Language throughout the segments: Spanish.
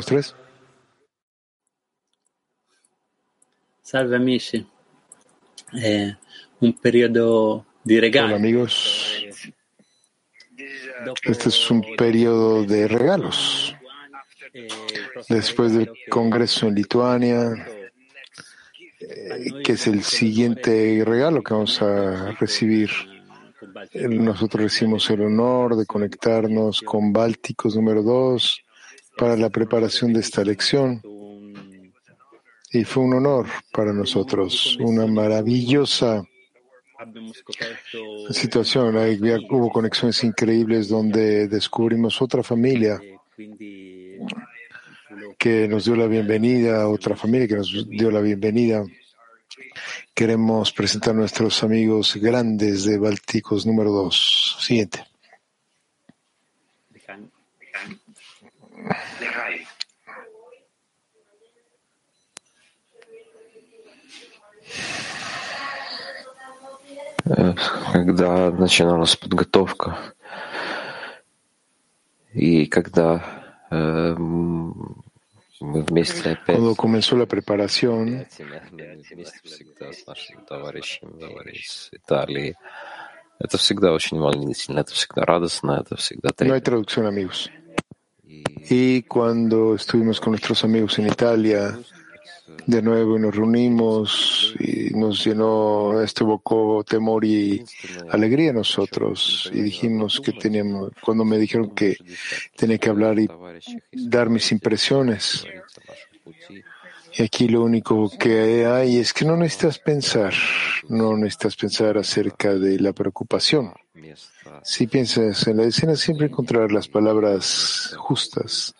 2, 3. Salve amici, è un periodo di regalo. Hola amigos, este es un periodo de regalos. Después del Congreso en Lituania, eh, que es el siguiente regalo que vamos a recibir. Eh, Nosotros recibimos el honor de conectarnos con Bálticos número 2 para la preparación de esta lección. Y fue un honor para nosotros, una maravillosa situación. Hubo conexiones increíbles donde descubrimos otra familia que nos dio la bienvenida, otra familia que nos dio la bienvenida. Queremos presentar a nuestros amigos grandes de Bálticos número 2. Siguiente. Когда начиналась подготовка и когда э, мы вместе опять Cuando comenzó la preparación, вместе всегда с нашими товарищами из Италии. Это всегда очень волнительно, это всегда радостно, это всегда no hay трепетно. traducción, amigos. Y cuando estuvimos con nuestros amigos en Italia, de nuevo nos reunimos y nos llenó, esto evocó temor y alegría nosotros. Y dijimos que teníamos, cuando me dijeron que tenía que hablar y dar mis impresiones, y aquí lo único que hay es que no necesitas pensar, no necesitas pensar acerca de la preocupación. Si piensas en la escena, siempre encontrar las palabras justas.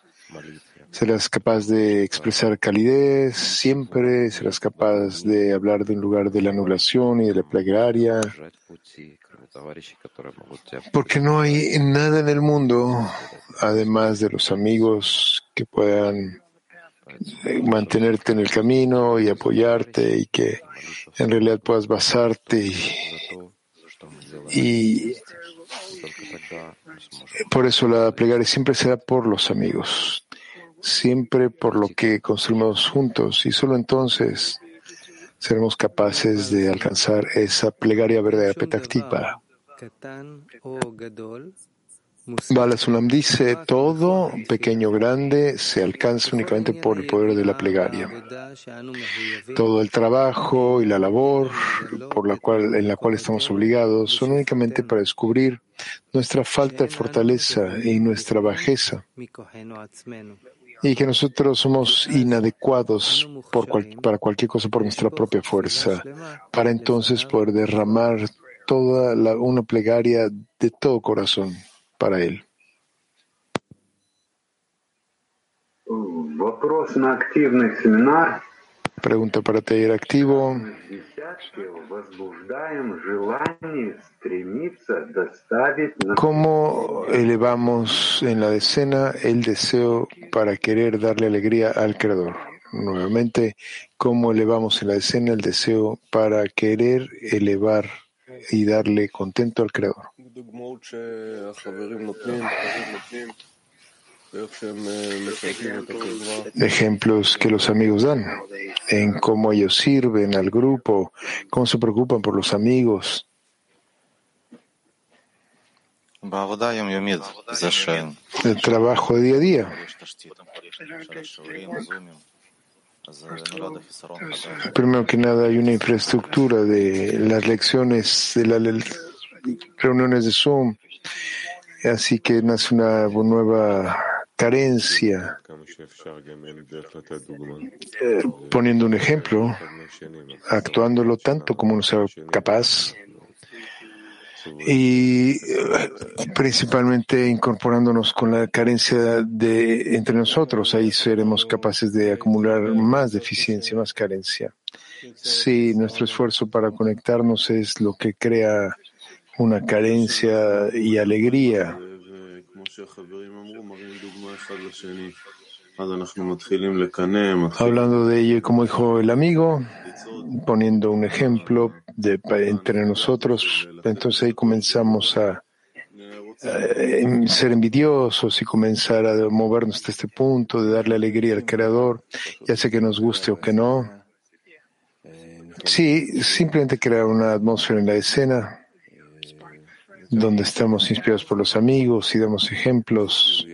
Serás capaz de expresar calidez siempre, serás capaz de hablar de un lugar de la anulación y de la plegaria, porque no hay nada en el mundo, además de los amigos que puedan mantenerte en el camino y apoyarte y que en realidad puedas basarte y, por eso la plegaria siempre será por los amigos, siempre por lo que construimos juntos y solo entonces seremos capaces de alcanzar esa plegaria verdadera petactiva. Bala Sulam dice, todo, pequeño o grande, se alcanza únicamente por el poder de la plegaria. Todo el trabajo y la labor por la cual, en la cual estamos obligados son únicamente para descubrir nuestra falta de fortaleza y nuestra bajeza. Y que nosotros somos inadecuados para cualquier cosa por nuestra propia fuerza, para entonces poder derramar toda la- una plegaria de todo corazón para él. Pregunta para taller activo. ¿Cómo elevamos en la decena el deseo para querer darle alegría al Creador? Nuevamente, ¿cómo elevamos en la decena el deseo para querer elevar y darle contento al Creador? דוגמאות שהחברים נותנים, החברים נותנים, ejemplos que los amigos dan, en cómo ellos sirven al grupo, cómo se preocupan por los amigos. El trabajo de día a día. Primero que nada hay una infraestructura de las lecciones, de las reuniones de Zoom, así que nace una nueva carencia. Poniendo un ejemplo, actuándolo tanto como uno sea capaz y eh, principalmente incorporándonos con la carencia de entre nosotros, ahí seremos capaces de acumular más deficiencia, más carencia. Sí, nuestro esfuerzo para conectarnos es lo que crea una carencia y alegría. Hablando de ello, como dijo el amigo, poniendo un ejemplo de, entre nosotros, entonces ahí comenzamos a, ser envidiosos y comenzar a movernos hasta este punto de darle alegría al Creador, ya sea que nos guste o que no. Sí, simplemente crear una atmósfera en la escena donde estamos inspirados por los amigos y damos ejemplos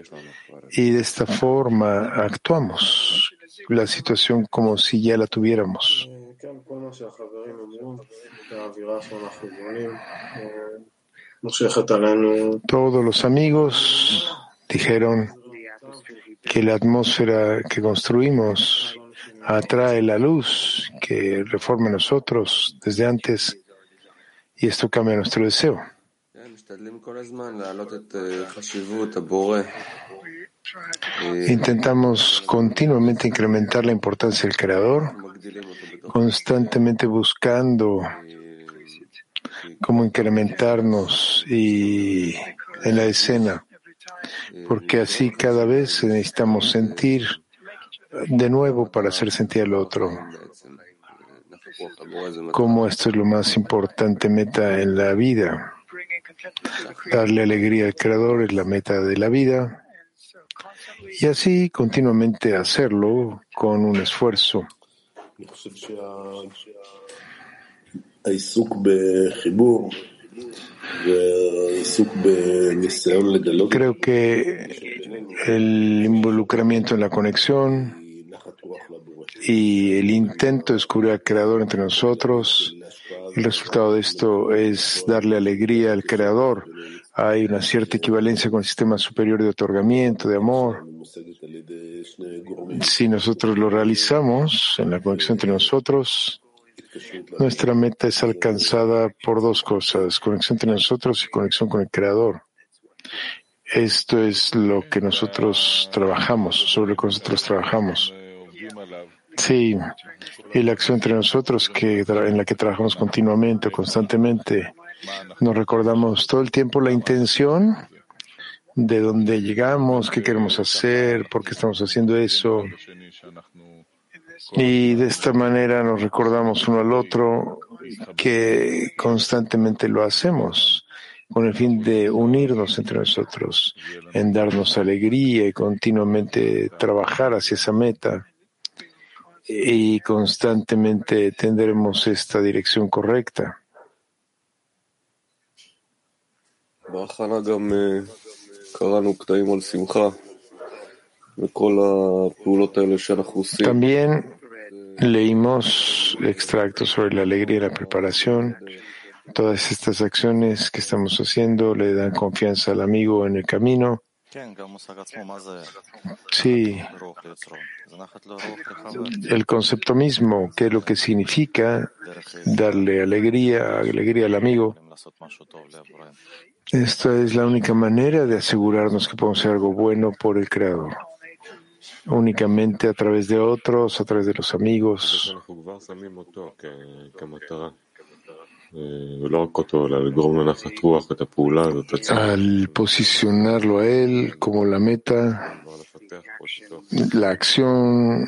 y de esta forma actuamos la situación como si ya la tuviéramos. Todos los amigos dijeron que la atmósfera que construimos atrae la luz que reforma nosotros desde antes y esto cambia nuestro deseo. Intentamos continuamente incrementar la importancia del Creador, constantemente buscando cómo incrementarnos y en la escena, porque así cada vez necesitamos sentir de nuevo para hacer sentir al otro. Como esto es lo más importante meta en la vida. Darle alegría al Creador es la meta de la vida. Y así continuamente hacerlo con un esfuerzo. Creo que el involucramiento en la conexión y el intento de descubrir al Creador entre nosotros, el resultado de esto es darle alegría al Creador hay una cierta equivalencia con el sistema superior de otorgamiento, de amor. Si nosotros lo realizamos en la conexión entre nosotros, nuestra meta es alcanzada por dos cosas, conexión entre nosotros y conexión con el Creador. Esto es lo que nosotros trabajamos, sobre lo que nosotros trabajamos. Sí, y la acción entre nosotros que, en la que trabajamos continuamente, constantemente, nos recordamos todo el tiempo la intención de dónde llegamos, qué queremos hacer, por qué estamos haciendo eso. Y de esta manera nos recordamos uno al otro que constantemente lo hacemos con el fin de unirnos entre nosotros, en darnos alegría y continuamente trabajar hacia esa meta. Y constantemente tendremos esta dirección correcta. También leímos extractos sobre la alegría y la preparación. Todas estas acciones que estamos haciendo le dan confianza al amigo en el camino. Sí, el concepto mismo, que es lo que significa darle alegría, alegría al amigo. Esta es la única manera de asegurarnos que podemos hacer algo bueno por el Creador. Únicamente a través de otros, a través de los amigos. Al posicionarlo a él como la meta, la acción,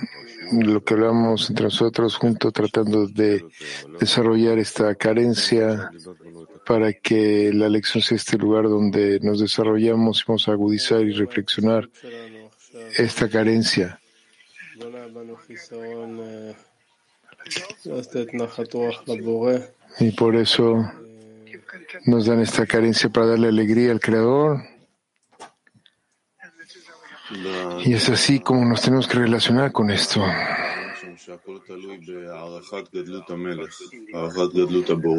lo que hablamos entre nosotros juntos, tratando de desarrollar esta carencia para que la lección sea este lugar donde nos desarrollamos y vamos a agudizar y reflexionar esta carencia. Y por eso nos dan esta carencia para darle alegría al Creador. Y es así como nos tenemos que relacionar con esto.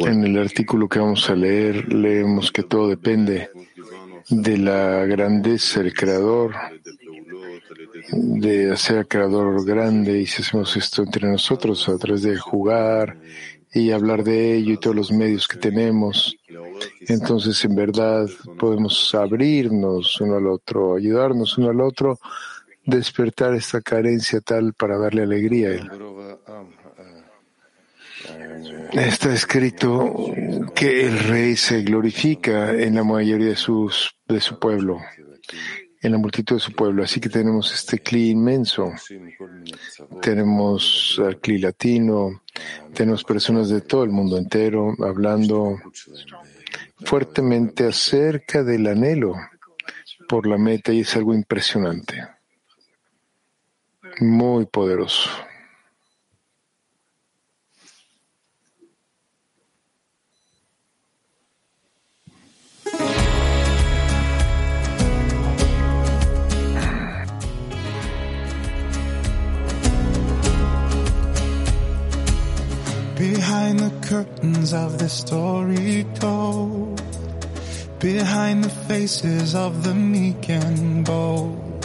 En el artículo que vamos a leer, leemos que todo depende de la grandeza del Creador, de hacer al Creador grande, y si hacemos esto entre nosotros a través de jugar y hablar de ello y todos los medios que tenemos, entonces en verdad podemos abrirnos uno al otro, ayudarnos uno al otro, despertar esta carencia tal para darle alegría a él. Está escrito que el rey se glorifica en la mayoría de, sus, de su pueblo, en la multitud de su pueblo. Así que tenemos este cli inmenso. Tenemos al cli latino, tenemos personas de todo el mundo entero hablando fuertemente acerca del anhelo por la meta y es algo impresionante, muy poderoso. Behind the curtains of the story told, behind the faces of the meek and bold,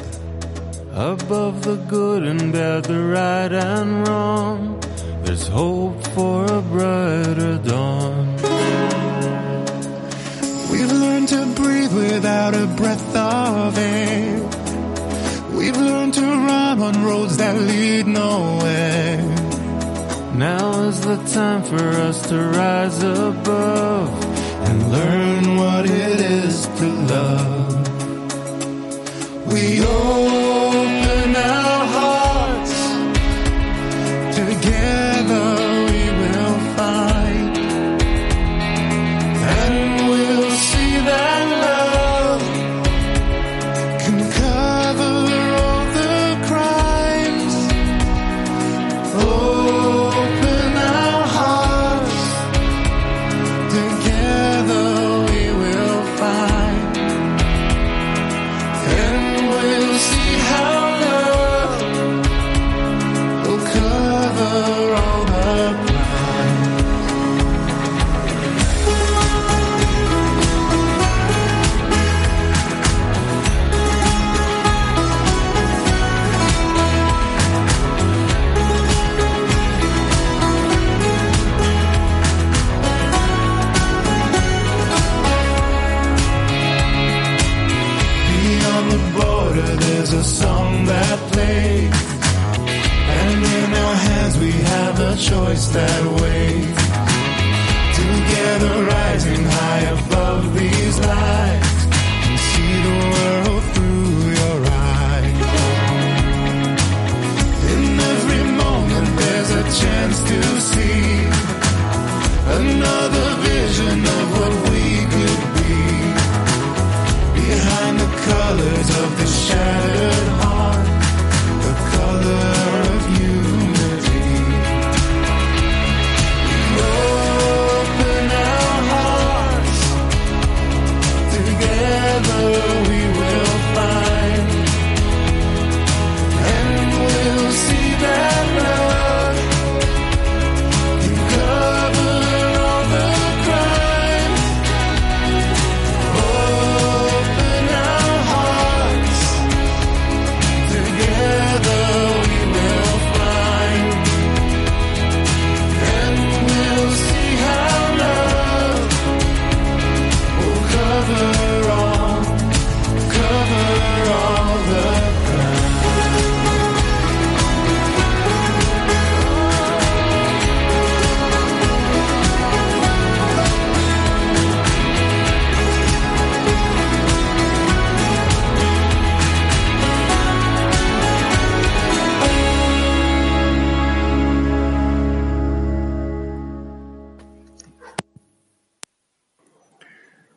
above the good and bad, the right and wrong, there's hope for a brighter dawn. We've learned to breathe without a breath of air. We've learned to run on roads that lead nowhere. Now is the time for us to rise above and learn what it is to love. We open our hearts,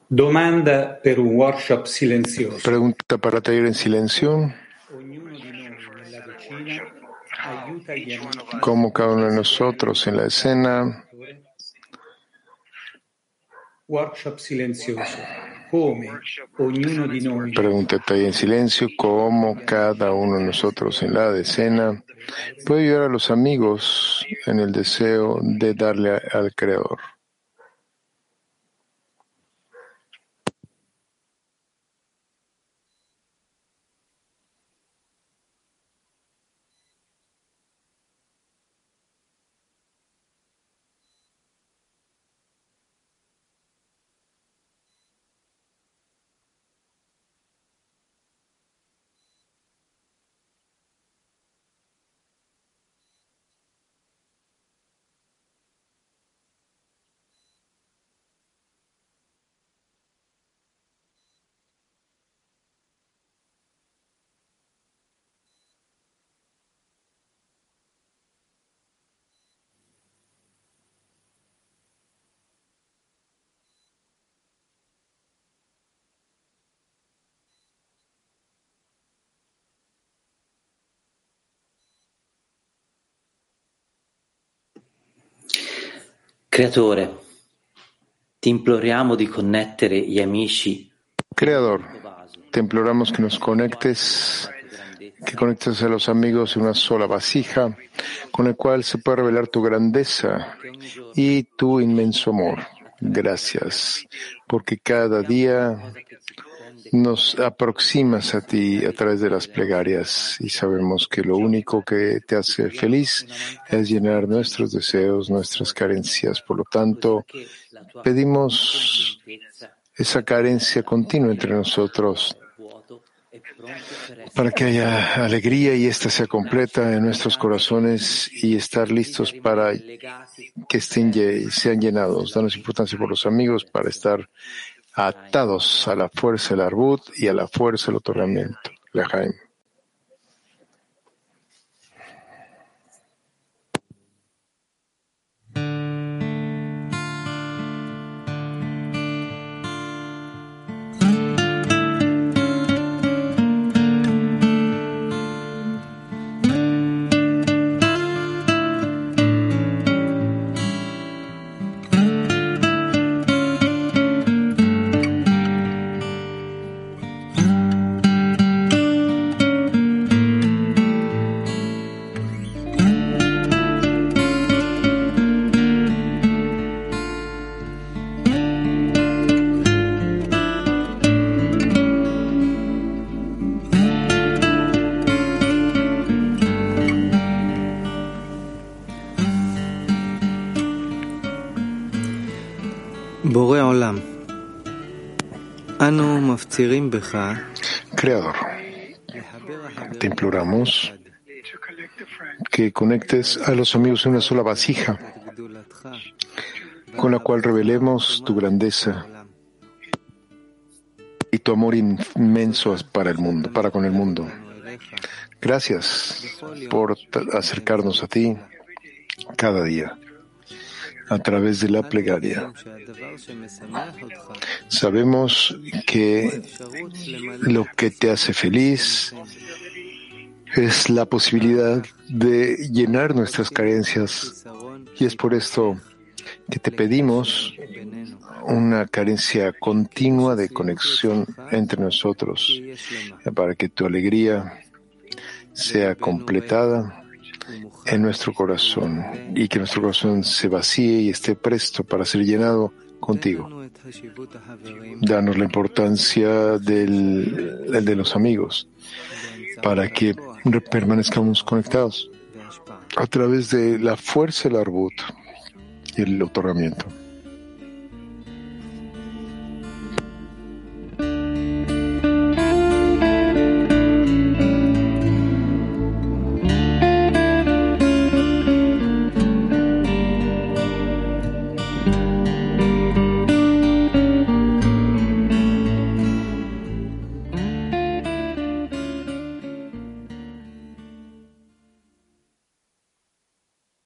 Domanda per un workshop silenzioso. Pregunta para taller en silencio. Cómo cada uno de nosotros en la escena Workshop noi Pregúntate ahí en silencio cómo cada uno de nosotros en la decena puede ayudar a los amigos en el deseo de darle al Creador. Creatore, ti imploriamo di connettere gli amici Creador, te imploramos que nos conectes, que conectes a los amigos en una sola vasija, con el cual se puede revelar tu grandeza y tu inmenso amor. Gracias, porque cada día nos aproximas a ti a través de las plegarias y sabemos que lo único que te hace feliz es llenar nuestros deseos, nuestras carencias. Por lo tanto, pedimos esa carencia continua entre nosotros para que haya alegría y ésta sea completa en nuestros corazones y estar listos para que estén, sean llenados. Danos importancia por los amigos para estar atados a la fuerza del arbut y a la fuerza del otorgamiento. Lejaim. Creador, te imploramos que conectes a los amigos en una sola vasija con la cual revelemos tu grandeza y tu amor inmenso para el mundo, para con el mundo. Gracias por acercarnos a ti cada día a través de la plegaria. Sabemos que lo que te hace feliz es la posibilidad de llenar nuestras carencias y es por esto que te pedimos una carencia continua de conexión entre nosotros para que tu alegría sea completada en nuestro corazón y que nuestro corazón se vacíe y esté presto para ser llenado contigo. Danos la importancia del, de los amigos para que permanezcamos conectados a través de la fuerza del arbut y el otorgamiento.